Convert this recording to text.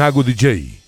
Nago DJ.